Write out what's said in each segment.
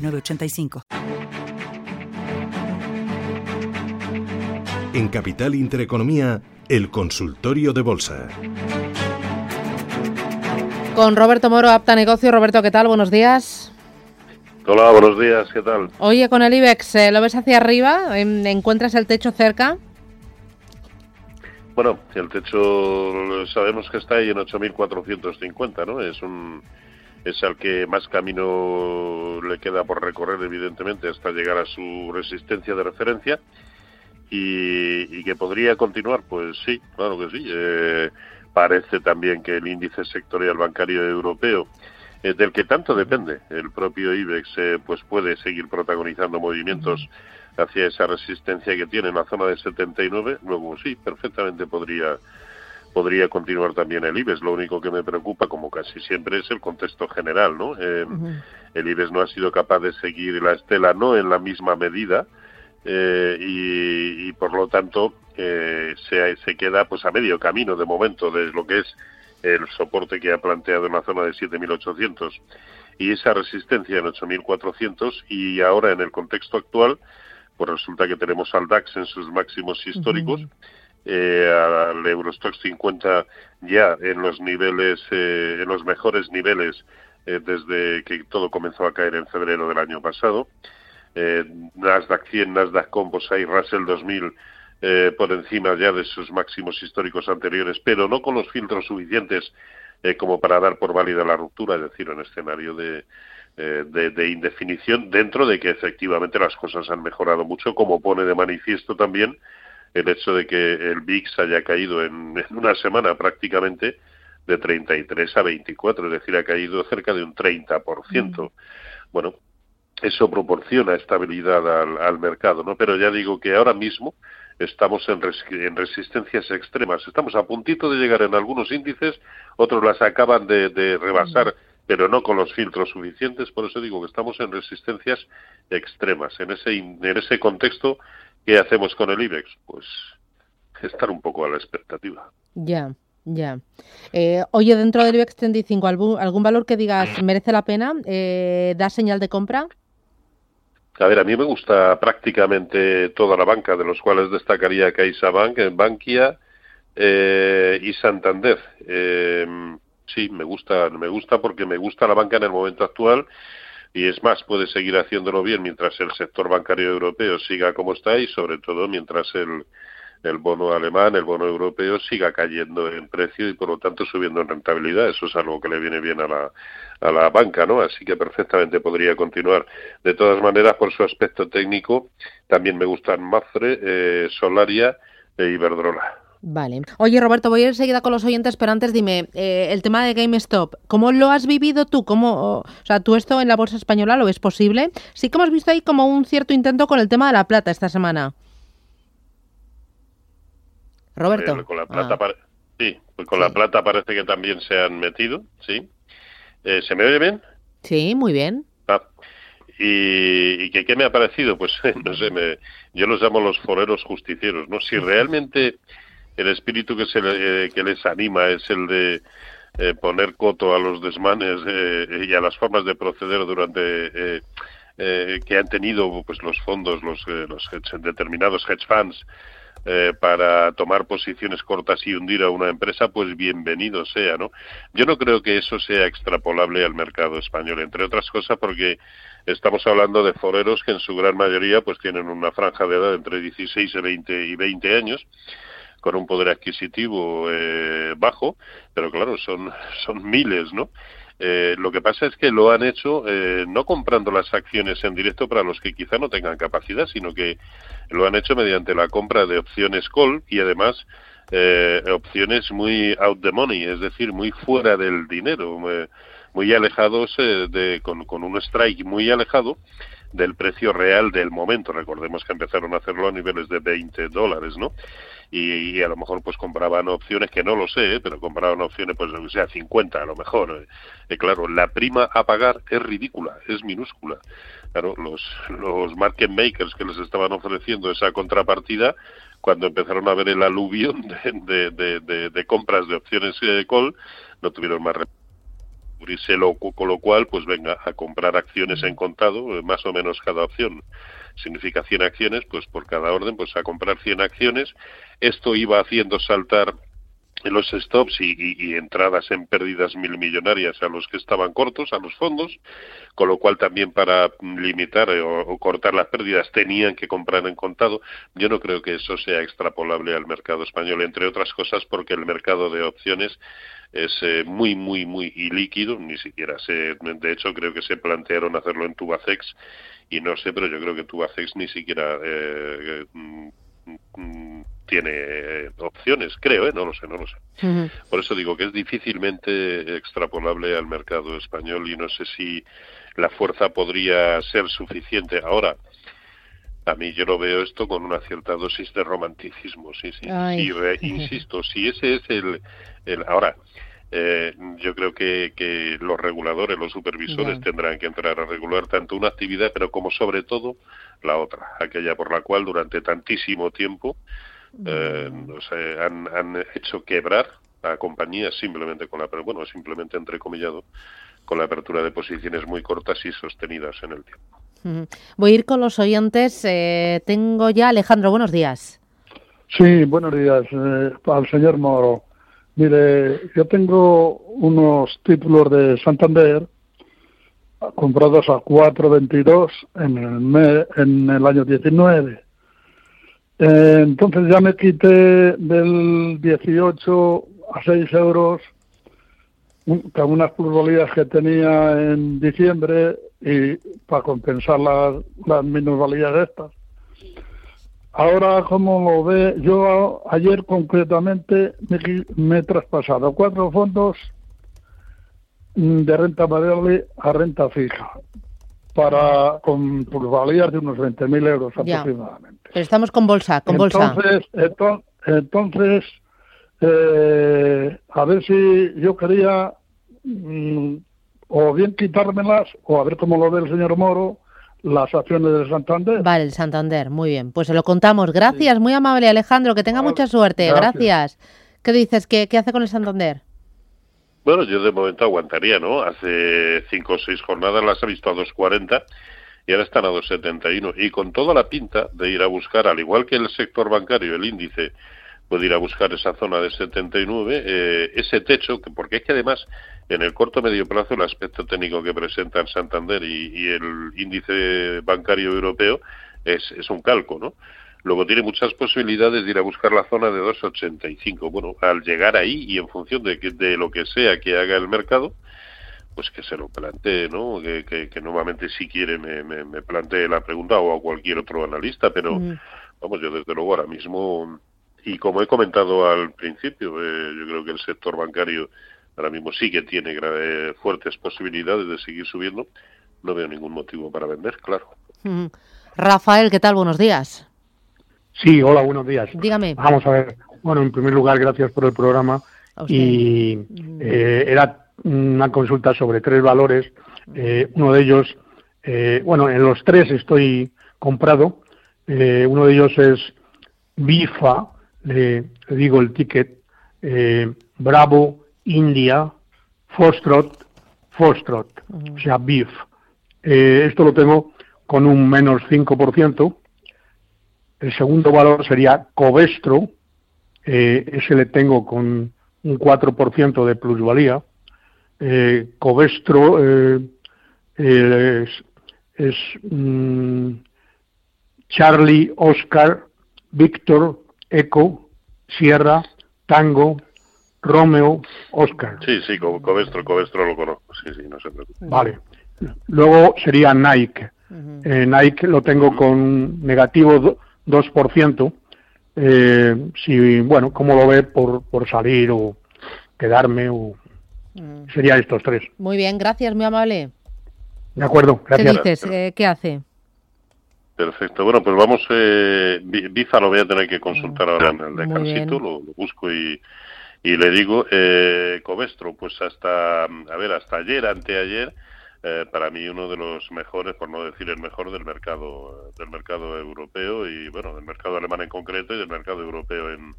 906985. En Capital Intereconomía, el consultorio de bolsa. Con Roberto Moro, Apta Negocio. Roberto, ¿qué tal? Buenos días. Hola, buenos días, ¿qué tal? Oye, con el IBEX, ¿eh, ¿lo ves hacia arriba? ¿Encuentras el techo cerca? Bueno, el techo sabemos que está ahí en 8.450, ¿no? Es un es al que más camino le queda por recorrer, evidentemente, hasta llegar a su resistencia de referencia. Y, que podría continuar, pues sí, claro que sí. Eh, parece también que el índice sectorial bancario europeo, eh, del que tanto depende el propio IBEX, eh, pues puede seguir protagonizando movimientos hacia esa resistencia que tiene en la zona de 79. Luego sí, perfectamente podría podría continuar también el IBEX. Lo único que me preocupa, como casi siempre, es el contexto general, ¿no? Eh, el IBEX no ha sido capaz de seguir la estela, no en la misma medida, eh, y, por lo tanto eh, se, se queda pues a medio camino de momento de lo que es el soporte que ha planteado en la zona de 7.800 y esa resistencia en 8.400 y ahora en el contexto actual pues resulta que tenemos al DAX en sus máximos históricos eh, al Eurostox 50 ya en los niveles, eh, en los mejores niveles eh, desde que todo comenzó a caer en febrero del año pasado. Eh, Nasdaq 100, Nasdaq Composite, Russell 2000 eh, por encima ya de sus máximos históricos anteriores, pero no con los filtros suficientes eh, como para dar por válida la ruptura, es decir, en escenario de, de, indefinición, dentro de que efectivamente las cosas han mejorado mucho, como pone de manifiesto también el hecho de que el VIX haya caído en, una semana prácticamente de 33 a 24, es decir, ha caído cerca de un 30%. Mm. Bueno, eso proporciona estabilidad al, al, mercado, ¿no? Pero ya digo que ahora mismo estamos en, res, en, resistencias extremas. Estamos a puntito de llegar en algunos índices, otros las acaban de, de rebasar, mm. pero no con los filtros suficientes. Por eso digo que estamos en resistencias extremas. En ese, en ese contexto, ¿Qué hacemos con el IBEX? Pues estar un poco a la expectativa. Ya, ya. Eh, oye, dentro del IBEX 35, ¿algún, algún valor que digas merece la pena? Eh, ¿Da señal de compra? A ver, a mí me gusta prácticamente toda la banca, de los cuales destacaría CaixaBank, Bankia eh, y Santander. Eh, sí, me gusta, me gusta porque me gusta la banca en el momento actual y es más, puede seguir haciéndolo bien mientras el sector bancario europeo siga como está y sobre todo mientras el, el bono alemán, el bono europeo siga cayendo en precio y por lo tanto subiendo en rentabilidad. Eso es algo que le viene bien a la, a la banca, ¿no? Así que perfectamente podría continuar. De todas maneras, por su aspecto técnico, también me gustan Mafre, eh, Solaria e Iberdrola. Vale. Oye, Roberto, voy a ir enseguida con los oyentes, pero antes dime, eh, el tema de GameStop, ¿cómo lo has vivido tú? ¿Cómo, o sea, ¿tú esto en la bolsa española lo ves posible? Sí que hemos visto ahí como un cierto intento con el tema de la plata esta semana. Roberto. Eh, con la plata ah. Sí, pues con sí. la plata parece que también se han metido, ¿sí? Eh, ¿Se me oye bien? Sí, muy bien. Ah. Y, y que qué me ha parecido, pues no sé, me, yo los llamo los foreros justicieros, ¿no? Si realmente el espíritu que, se eh, que les anima es el de eh, poner coto a los desmanes eh, y a las formas de proceder durante eh, que han tenido pues los fondos, los, los hedge, determinados hedge funds para tomar posiciones cortas y hundir a una empresa, pues bienvenido sea, ¿no? Yo no creo que eso sea extrapolable al mercado español, entre otras cosas porque estamos hablando de foreros que en su gran mayoría pues tienen una franja de edad entre 16 y 20, y 20 años con un poder adquisitivo eh, bajo, pero claro, son, son miles, ¿no? Eh, lo que pasa es que lo han hecho eh, no comprando las acciones en directo para los que quizá no tengan capacidad, sino que lo han hecho mediante la compra de opciones call y además eh, opciones muy out the money, es decir, muy fuera del dinero. muy alejados eh, de, con, con un strike muy alejado del precio real del momento. Recordemos que empezaron a hacerlo a niveles de 20 dólares, ¿no? Y, a lo mejor pues compraban opciones que no lo sé, ¿eh? pero compraban opciones pues o sea 50 a lo mejor. Eh, claro, la prima a pagar es ridícula, es minúscula. Claro, los, los market makers que les estaban ofreciendo esa contrapartida cuando empezaron a ver el aluvión de, de, compras de opciones de call, no tuvieron más lo con lo cual, pues venga a comprar acciones en contado, eh, más o menos cada opción significa 100 acciones, pues por cada orden, pues a comprar 100 acciones. Esto iba haciendo saltar los stops y, entradas en pérdidas mil millonarias a los que estaban cortos, a los fondos, con lo cual también para limitar eh, o, cortar las pérdidas tenían que comprar en contado. Yo no creo que eso sea extrapolable al mercado español, entre otras cosas porque el mercado de opciones es eh, muy, muy, muy ilíquido, ni siquiera se, de hecho creo que se plantearon hacerlo en Tubacex y no sé, pero yo creo que Tubacex ni siquiera eh, mm, mm, tiene opciones, creo, ¿eh? no lo sé, no lo sé. Por eso digo que es difícilmente extrapolable al mercado español y no sé si la fuerza podría ser suficiente. Ahora, a mí yo lo veo esto con una cierta dosis de romanticismo, sí, sí. insisto, si ese es el... el ahora, eh, yo creo que, que, los reguladores, los supervisores tendrán que entrar a regular tanto una actividad, pero como sobre todo la otra, aquella por la cual durante tantísimo tiempo eh, han, han, hecho quebrar a compañías simplemente con la, bueno, simplemente entrecomillado, con la apertura de posiciones muy cortas y sostenidas en el tiempo. Voy a ir con los oyentes. Eh, tengo ya Alejandro, buenos días. Sí, buenos días. Eh, al señor Moro. Mire, yo tengo unos títulos de Santander comprados a 4.22 en el, en el año 19. Eh, entonces ya me quité del 18 a 6 euros con unas plusvalías que tenía en diciembre y para compensar las, las minusvalías estas. Ahora, como lo ve, yo ayer concretamente me, he traspasado cuatro fondos de renta variable a renta fija para con plusvalías de unos 20.000 euros aproximadamente. estamos con bolsa, con bolsa. Entonces, entonces eh, a ver si yo quería mm, o bien quitármelas o a ver cómo lo ve el señor Moro las acciones del Santander. Vale, el Santander, muy bien. Pues se lo contamos. Gracias, muy amable Alejandro, que tenga mucha suerte. Gracias. ¿Qué dices? ¿Qué, ¿Qué hace con el Santander? Bueno, yo de momento aguantaría, ¿no? Hace cinco o seis jornadas las he visto a 2.40 y ahora están a 2.71. Y con toda la pinta de ir a buscar, al igual que el sector bancario, el índice puede ir a buscar esa zona de 79, eh, ese techo, que porque es que además en el corto medio plazo el aspecto técnico que presenta el Santander y, el índice bancario europeo es, es un calco, ¿no? Luego tiene muchas posibilidades de ir a buscar la zona de 2,85. Bueno, al llegar ahí y en función de, de lo que sea que haga el mercado, pues que se lo plantee, ¿no? Que, que, nuevamente si quiere me, me, plantee la pregunta o a cualquier otro analista, pero mm. vamos, yo desde luego ahora mismo, y como he comentado al principio, eh, yo creo que el sector bancario ahora mismo sí que tiene fuertes posibilidades de seguir subiendo. No veo ningún motivo para vender, claro. Rafael, ¿qué tal? Buenos días. Sí, hola, buenos días. Dígame. Vamos a ver. Bueno, en primer lugar, gracias por el programa. Y eh, era una consulta sobre tres valores. Eh, uno de ellos, eh, bueno, en los tres estoy comprado. uno de ellos es BIFA, le, digo el ticket, Bravo India, Foxtrot, Foxtrot, o sea, BIF. esto lo tengo con un menos 5%. El segundo valor sería Covestro, eh, ese le tengo con un 4% de plusvalía. Eh, Covestro eh, es, mm, Charlie, Oscar, Víctor, Eco, Sierra, Tango, Romeo, Oscar. Sí, sí, Covestro, Covestro lo conozco, sí, sí, no se preocupe. Vale. Luego sería Nike. Nike lo tengo con negativo 2%. Eh, si, bueno, ¿cómo lo ve por, por salir o quedarme? O... Mm. Sería estos tres. Muy bien, gracias, muy amable. De acuerdo, gracias. ¿Qué dices? Eh, ¿Qué hace? Perfecto. Bueno, pues vamos. Eh, Biza lo voy a tener que consultar mm. ahora en el descansito, lo, lo, busco y, y le digo. Eh, Covestro, pues hasta, a ver, hasta ayer, anteayer, eh, para mí uno de los mejores, por no decir el mejor del mercado del mercado europeo y bueno, del mercado alemán en concreto y del mercado europeo en,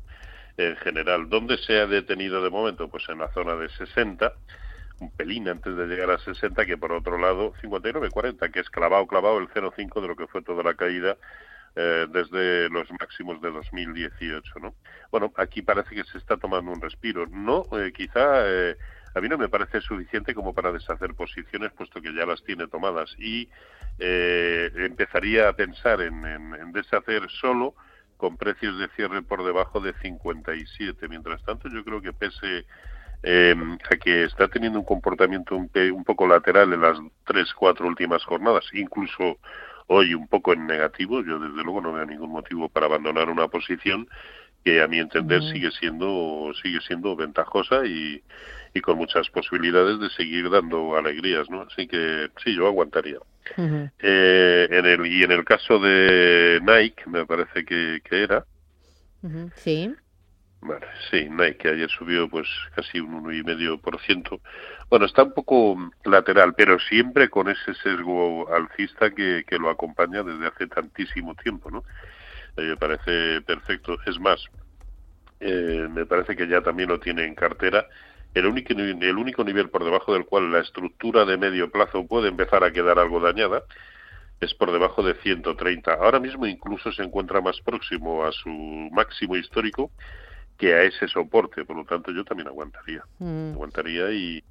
en general. ¿Dónde se ha detenido de momento? Pues en la zona de 60, un pelín antes de llegar a 60, que por otro lado 59-40, que es clavado, clavado el 0,5 de lo que fue toda la caída eh, desde los máximos de 2018, ¿no? Bueno, aquí parece que se está tomando un respiro. No, eh, quizá eh, a mí no me parece suficiente como para deshacer posiciones, puesto que ya las tiene tomadas. Y empezaría a pensar en, en deshacer solo con precios de cierre por debajo de 57. Mientras tanto, yo creo que pese eh, a que está teniendo un comportamiento un, un, poco lateral en las tres, cuatro últimas jornadas, incluso hoy un poco en negativo, yo desde luego no veo ningún motivo para abandonar una posición que a mi entender sigue siendo sigue siendo ventajosa y, y con muchas posibilidades de seguir dando alegrías, ¿no? Así que sí, yo aguantaría. eh, en el, y en el caso de Nike, me parece que, que era. Sí. Vale, sí, Nike ayer subió pues casi un 1,5%. Bueno, está un poco lateral, pero siempre con ese sesgo alcista que, que lo acompaña desde hace tantísimo tiempo, ¿no? Eh, me parece perfecto. Es más, eh, me parece que ya también lo tiene en cartera el único, el único nivel por debajo del cual la estructura de medio plazo puede empezar a quedar algo dañada es por debajo de 130. Ahora mismo incluso se encuentra más próximo a su máximo histórico que a ese soporte, por lo tanto yo también aguantaría, mm. aguantaría y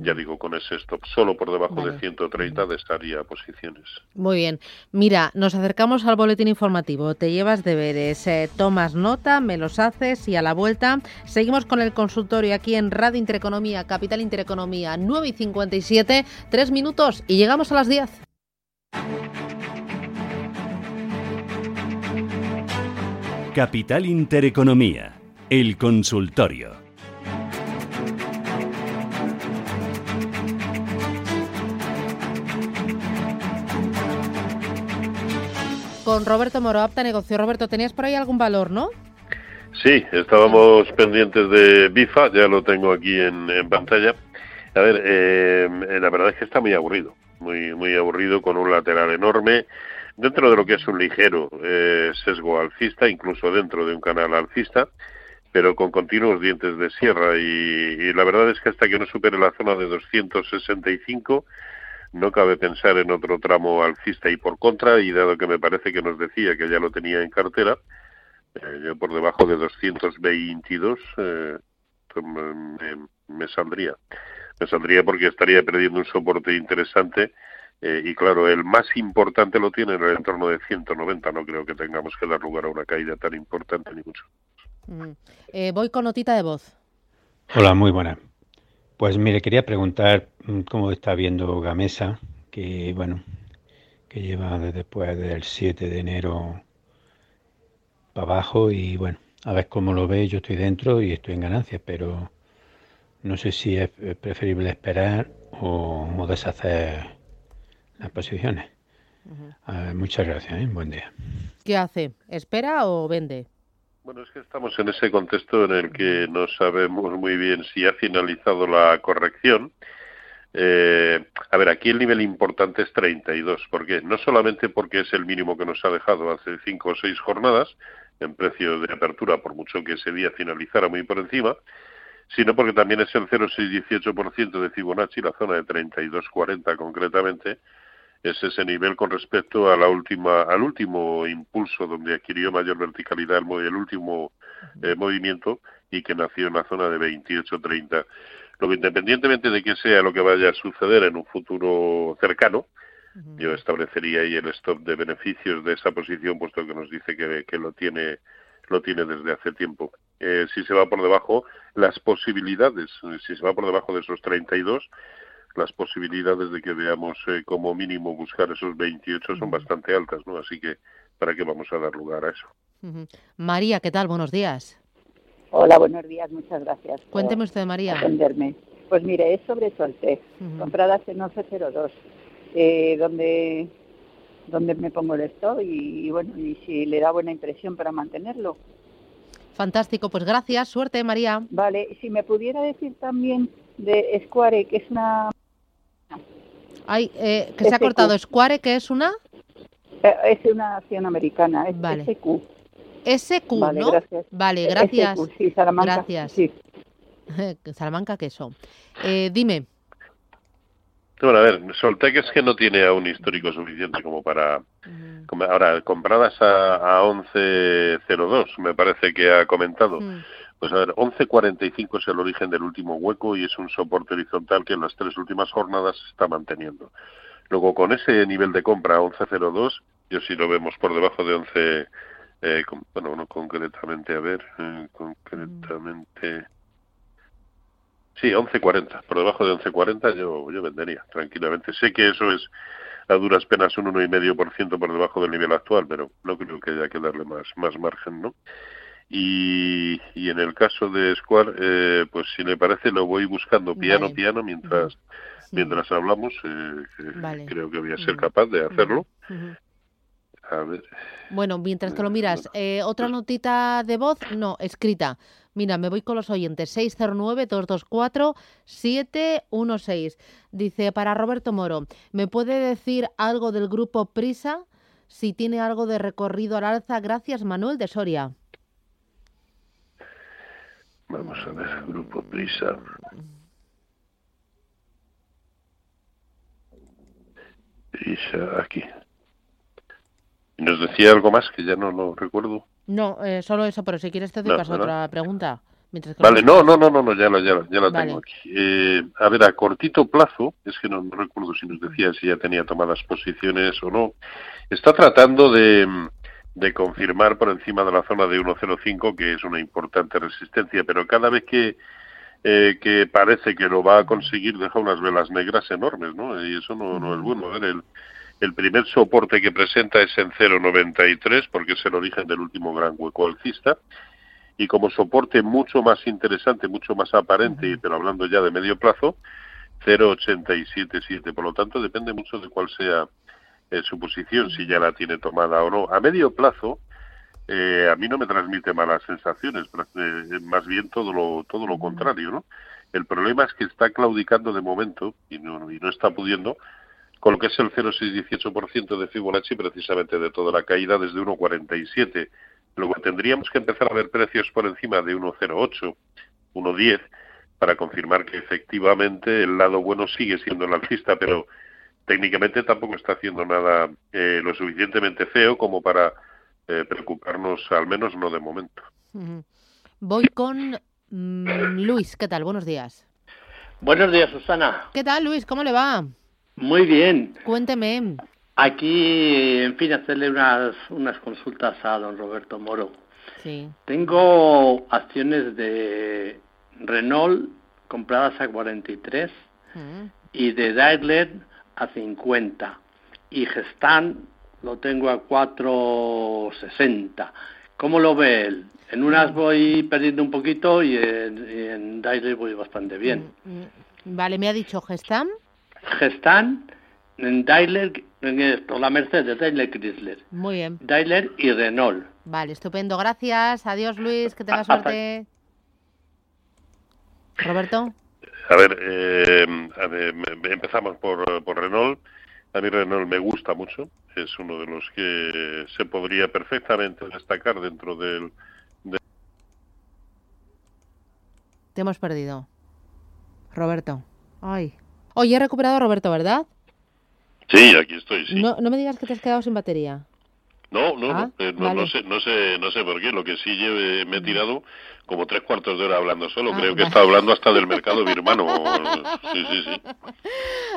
ya digo, con ese stop solo por debajo de 130 de estaría posiciones. Muy bien, mira, nos acercamos al boletín informativo, te llevas deberes, eh, tomas nota, me los haces y a la vuelta seguimos con el consultorio aquí en Radio Intereconomía, Capital Intereconomía, 9 y 57, 3 minutos y llegamos a las 10. Capital Intereconomía el consultorio. Con Roberto Moro, apta negocio. Roberto, tenías por ahí algún valor, ¿no? Sí, estábamos pendientes de BIFA, ya lo tengo aquí en, pantalla. A ver, eh, la verdad es que está muy aburrido, muy, muy aburrido, con un lateral enorme, dentro de lo que es un ligero eh, sesgo alcista, incluso dentro de un canal alcista pero con continuos dientes de sierra y, la verdad es que hasta que no supere la zona de 265 no cabe pensar en otro tramo alcista y por contra y dado que me parece que nos decía que ya lo tenía en cartera eh, yo por debajo de 222 eh, me, saldría me saldría porque estaría perdiendo un soporte interesante eh, y claro, el más importante lo tiene en el entorno de 190. No creo que tengamos que dar lugar a una caída tan importante ni mucho. Mm. Eh, voy con notita de voz. Hola, muy buena. Pues mire, quería preguntar mm, cómo está viendo Gamesa, que bueno, que lleva después del 7 de enero para abajo y bueno, a ver cómo lo ve, yo estoy dentro y estoy en ganancias, pero no sé si es preferible esperar o, deshacer las posiciones. muchas gracias, ¿eh? buen día. ¿Qué hace? ¿Espera o vende? Bueno, es que estamos en ese contexto en el que no sabemos muy bien si ha finalizado la corrección. Eh, a ver, aquí el nivel importante es 32. ¿Por qué? No solamente porque es el mínimo que nos ha dejado hace cinco o seis jornadas en precio de apertura, por mucho que ese día finalizara muy por encima, sino porque también es el 0,618% de Fibonacci, la zona de 32,40 concretamente, es ese nivel con respecto a la última, al último impulso donde adquirió mayor verticalidad el, el último eh, movimiento y que nació en la zona de 28-30. Lo que independientemente de que sea lo que vaya a suceder en un futuro cercano, yo establecería ahí el stop de beneficios de esa posición, puesto que nos dice que, que lo tiene lo tiene desde hace tiempo. Eh, si se va por debajo, las posibilidades, si se va por debajo de esos 32, las posibilidades de que veamos eh, como mínimo buscar esos 28 son bastante altas, ¿no? Así que, ¿para qué vamos a dar lugar a eso? María, ¿qué tal? Buenos días. Hola, buenos días, muchas gracias. Cuénteme usted, María. Atenderme. Pues mire, es sobre Soltec, compradas en 1102, eh, donde donde me pongo el stop y, bueno, y si le da buena impresión para mantenerlo. Fantástico, pues gracias, suerte María. Vale, si me pudiera decir también de Square, que es una... Ay, eh, que se ha cortado, Square, que es una... Eh, es una acción americana, es vale. SQ. SQ, vale, ¿no? Gracias. Vale, gracias. SQ, sí, Salamanca. Gracias. Sí. Salamanca queso. Eh, dime. Bueno, a ver, Soltec es que no tiene aún histórico suficiente como para... como- ahora, compradas a, a 11.02, me parece que ha comentado. Mm. Pues a ver, 11.45 es el origen del último hueco y es un soporte horizontal que en las tres últimas jornadas está manteniendo. Luego, con ese nivel de compra 11.02, yo sí lo vemos por debajo de 11... eh, con- bueno, no concretamente, a ver, eh, concretamente... Sí, 11.40. Por debajo de 11.40 yo, yo vendería tranquilamente. Sé que eso es a duras penas un 1,5% por debajo del nivel actual, pero no creo que haya que darle más, más margen, ¿no? Y, y en el caso de Square, eh, pues si le parece lo voy buscando piano Vale. piano mientras mientras hablamos. eh, Vale. Creo que voy a ser capaz de hacerlo. Ujú. A ver, Bueno, mientras que lo miras, eh, otra notita de voz, no, escrita. Mira, me voy con los oyentes. 609-224-716. Dice, para Roberto Moro, ¿me puede decir algo del grupo Prisa? Si tiene algo de recorrido al alza, gracias Manuel de Soria. Vamos a ver, Grupo Prisa. Prisa, aquí. ¿Y nos decía algo más que ya no lo recuerdo? No, eh, solo eso, pero si quieres te doy No, paso a otra pregunta. Mientras que Vale, no, no, no, no, no, ya la, ya la, ya la Vale. tengo aquí. Eh, a ver, a cortito plazo, es que no, no recuerdo si nos decía si ya tenía tomadas posiciones o no, está tratando de, de confirmar por encima de la zona de 1.05 que es una importante resistencia, pero cada vez que eh, que parece que lo va a conseguir deja unas velas negras enormes, ¿no? Y eso no, no es bueno. A ver, el, el primer soporte que presenta es en 0.93 porque es el origen del último gran hueco alcista y como soporte mucho más interesante, mucho más aparente, pero hablando ya de medio plazo, 0,877. Por lo tanto, depende mucho de cuál sea eh, su posición, si ya la tiene tomada o no. A medio plazo, eh, a mí no me transmite malas sensaciones, eh, más bien todo lo, todo lo contrario, ¿no? El problema es que está claudicando de momento y no, y no está pudiendo con lo que es el 0,618% de Fibonacci precisamente de toda la caída desde 1,47. Luego tendríamos que empezar a ver precios por encima de 1,08, 1,10 para confirmar que efectivamente el lado bueno sigue siendo el alcista, pero técnicamente tampoco está haciendo nada eh, lo suficientemente feo como para eh, preocuparnos, al menos no de momento. Voy con mm, Luis. ¿Qué tal? Buenos días. Buenos días, Susana. ¿Qué tal, Luis? ¿Cómo le va? Muy bien. Cuénteme. Aquí, en fin, hacerle unas, unas consultas a don Roberto Moro. Sí. Tengo acciones de Renault compradas a 43 Mm. y de Daimler a 50. Y Gestan lo tengo a 460. ¿Cómo lo ve él? En unas voy perdiendo un poquito y en, y en Daimler voy bastante bien. Mm, Vale, me ha dicho Gestam. Gestan, en Daimler, en esto, la Mercedes, Daimler Chrysler. Muy bien. Daimler y Renault. Vale, estupendo. Gracias. Adiós, Luis. Que tenga Hasta- suerte. Roberto. A ver, eh, a ver, empezamos por, por Renault. A mí Renault me gusta mucho. Es uno de los que se podría perfectamente destacar dentro del... de- Te hemos perdido. Roberto. Ay. Oye, he recuperado a Roberto, ¿verdad? Sí, aquí estoy, sí. No, no me digas que te has quedado sin batería. No, no, Ah, no, eh, no, vale. no sé, no sé, no sé por qué. Lo que sí lleve- me he tirado como tres cuartos de hora hablando solo. Ah, Creo que vale. está hablando hasta del mercado birmano. Sí, sí, sí.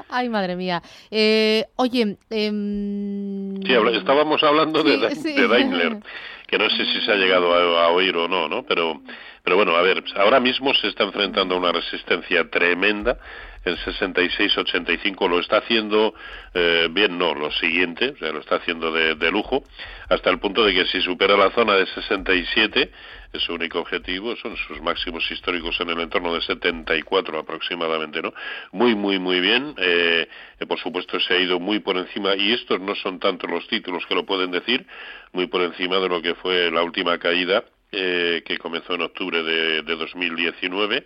Ay, madre mía. Eh, oye, em, Sí, habla- estábamos hablando de, Sí, Da- sí. de Daimler, que no sé si se ha llegado a, oír o no, ¿no? Pero Pero bueno, a ver, ahora mismo se está enfrentando a una resistencia tremenda en 66-85 lo está haciendo eh, bien, no, lo siguiente, o sea, lo está haciendo de, de, lujo, hasta el punto de que si supera la zona de 67, es su único objetivo, son sus máximos históricos en el entorno de 74 aproximadamente, ¿no? Muy, muy, muy bien, eh, por supuesto se ha ido muy por encima, y estos no son tanto los títulos que lo pueden decir, muy por encima de lo que fue la última caída, eh, que comenzó en octubre de, de 2019,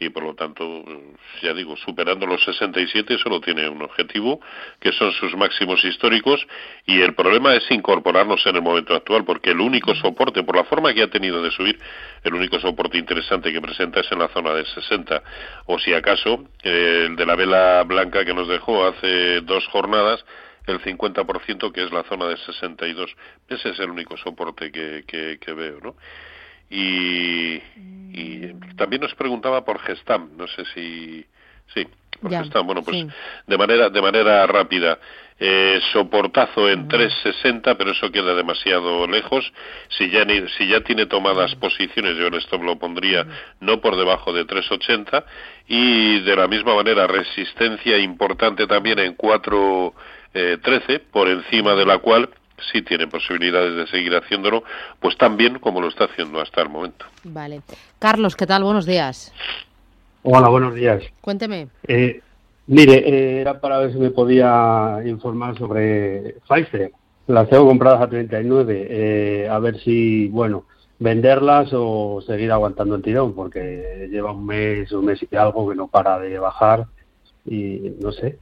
y por lo tanto, ya digo, superando los 67 solo tiene un objetivo, que son sus máximos históricos, y el problema es incorporarnos en el momento actual, porque el único soporte, por la forma que ha tenido de subir, el único soporte interesante que presenta es en la zona de 60, o si acaso, eh, el de la vela blanca que nos dejó hace dos jornadas, el 50% que es la zona de 62. Ese es el único soporte que, que, que veo, ¿no? Y, y también nos preguntaba por Gestam, no sé si sí, por Gestam. Bueno, pues de manera de manera rápida. Eh, soportazo en 360, pero eso queda demasiado lejos. Si ya si ya tiene tomadas posiciones, yo en esto lo pondría no por debajo de 380 y de la misma manera resistencia importante también en 413, eh, por encima de la cual sí tiene posibilidades de seguir haciéndolo, pues tan bien como lo está haciendo hasta el momento. Vale. Carlos, ¿qué tal? Buenos días. Hola, buenos días. Cuénteme. Eh, mire, eh, era para ver si me podía informar sobre Pfizer. Las tengo compradas a 39. Eh, a ver si, bueno, venderlas o seguir aguantando el tirón, porque lleva un mes, un mes y algo que no para de bajar y no sé.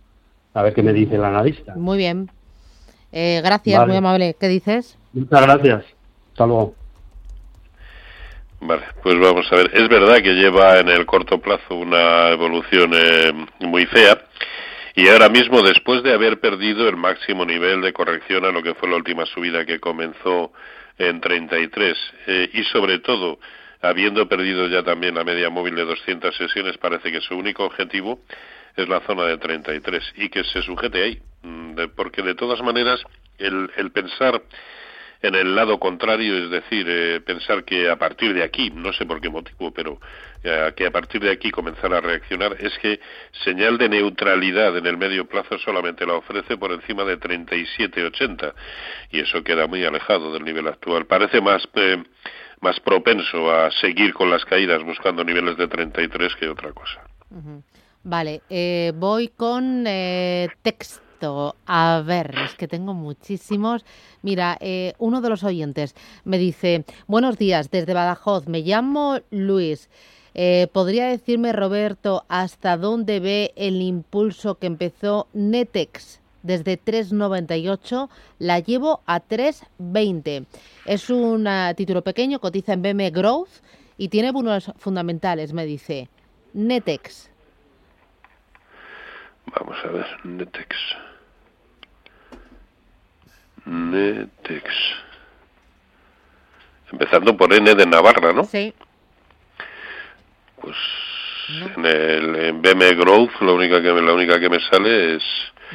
A ver qué me dice el analista. Muy bien. Eh, gracias, muy amable. ¿Qué dices? Muchas gracias. Hasta luego. Vale, pues vamos a ver. Es verdad que lleva en el corto plazo una evolución eh, muy fea y ahora mismo, después de haber perdido el máximo nivel de corrección a lo que fue la última subida que comenzó en 33 eh, y sobre todo habiendo perdido ya también la media móvil de 200 sesiones, parece que su único objetivo es la zona de 33 y que se sujete ahí, porque de todas maneras el, el pensar en el lado contrario, es decir, eh, pensar que a partir de aquí, no sé por qué motivo, pero eh, que a partir de aquí comenzar a reaccionar, es que señal de neutralidad en el medio plazo solamente la ofrece por encima de 37,80 y eso queda muy alejado del nivel actual. Parece más eh, más propenso a seguir con las caídas buscando niveles de 33 que otra cosa. Vale, eh, voy con eh, A ver, es que tengo muchísimos. Mira, eh, uno de los oyentes me dice, buenos días, desde Badajoz, me llamo Luis. ¿Podría decirme, Roberto, hasta dónde ve el impulso que empezó Netex? Desde 3,98 la llevo a 3,20. Es un título pequeño, cotiza en BM Growth y tiene buenos fundamentales, me dice. Netex. Vamos a ver, Netex. Netex. Empezando por N de Navarra, ¿no? Sí. Pues en el en BM Growth la única que la única que me sale es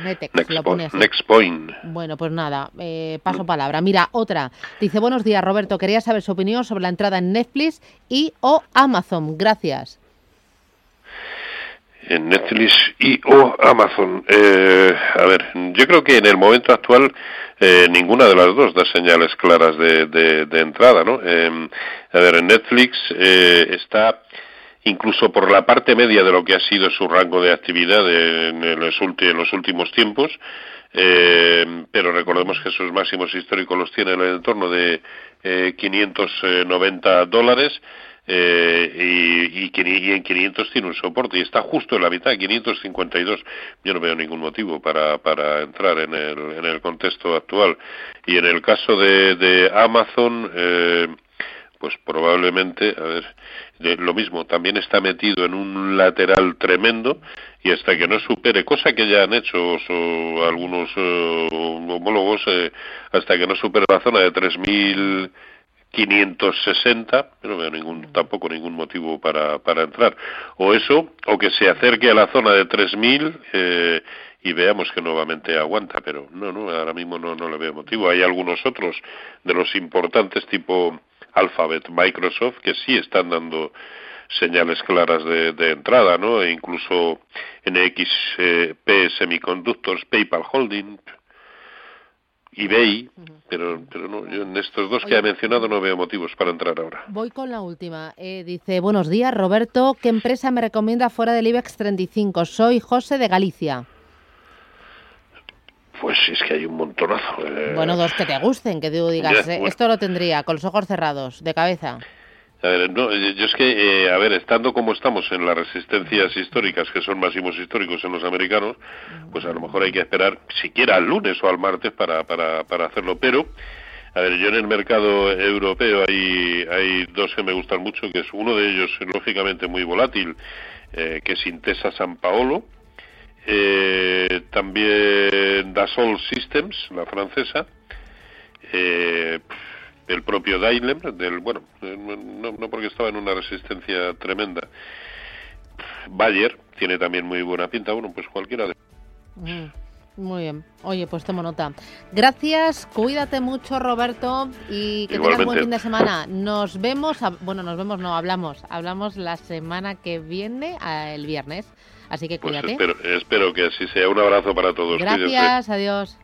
Netex, Next, Next Point. Bueno, pues nada, eh, paso palabra. Mira, otra. Dice, buenos días, Roberto. Quería saber su opinión sobre la entrada en Netflix y o Amazon. Gracias en Netflix y o Amazon. Eh, a ver, yo creo que en el momento actual eh, ninguna de las dos da señales claras de, de, entrada, ¿no? Eh, a ver, en Netflix eh, está incluso por la parte media de lo que ha sido su rango de actividad en, los, en los últimos tiempos, eh, pero recordemos que sus máximos históricos los tiene en el entorno de eh, 590 dólares eh, y, y, en 500 tiene un soporte y está justo en la mitad, 552. Yo no veo ningún motivo para, para entrar en el, en el contexto actual. Y en el caso de, de Amazon, eh, pues probablemente, a ver, de, lo mismo, también está metido en un lateral tremendo y hasta que no supere, cosa que ya han hecho algunos eh, homólogos, eh, hasta que no supere la zona de 3000 560, no veo ningún, tampoco ningún motivo para, para entrar. O eso, o que se acerque a la zona de 3000 eh, y veamos que nuevamente aguanta, pero no, no, ahora mismo no, no le veo motivo. Hay algunos otros de los importantes tipo Alphabet, Microsoft, que sí están dando señales claras de, entrada, ¿no? E incluso NXP Semiconductors, PayPal Holding, eBay, pero, pero no, yo en estos dos que ha mencionado no veo motivos para entrar ahora. Voy con la última. Eh, dice, buenos días, Roberto. ¿Qué empresa me recomienda fuera del IBEX 35? Soy José de Galicia. Pues es que hay un montonazo. Eh. Bueno, dos que te gusten, que tú digas, eh, esto lo tendría, con los ojos cerrados, de cabeza. A ver, no, yo es que, a ver, estando como estamos en las resistencias históricas, que son máximos históricos en los americanos, pues a lo mejor hay que esperar siquiera al lunes o al martes para, para, para hacerlo. Pero, a ver, yo en el mercado europeo hay, hay dos que me gustan mucho, que es uno de ellos, lógicamente, muy volátil, eh, que es Intesa San Paolo, eh, también Dassault Systems, la francesa, eh, el propio Daimler, del, bueno, no, no, porque estaba en una resistencia tremenda. Bayer tiene también muy buena pinta, bueno, pues cualquiera de... Mm, muy bien. Oye, pues tomo nota. Gracias, cuídate mucho, Roberto, y que tengas buen fin de semana. Nos vemos, bueno, nos vemos, no, hablamos. Hablamos la semana que viene, el viernes. Así que pues cuídate. espero, espero, que así sea. Un abrazo para todos. Gracias, adiós.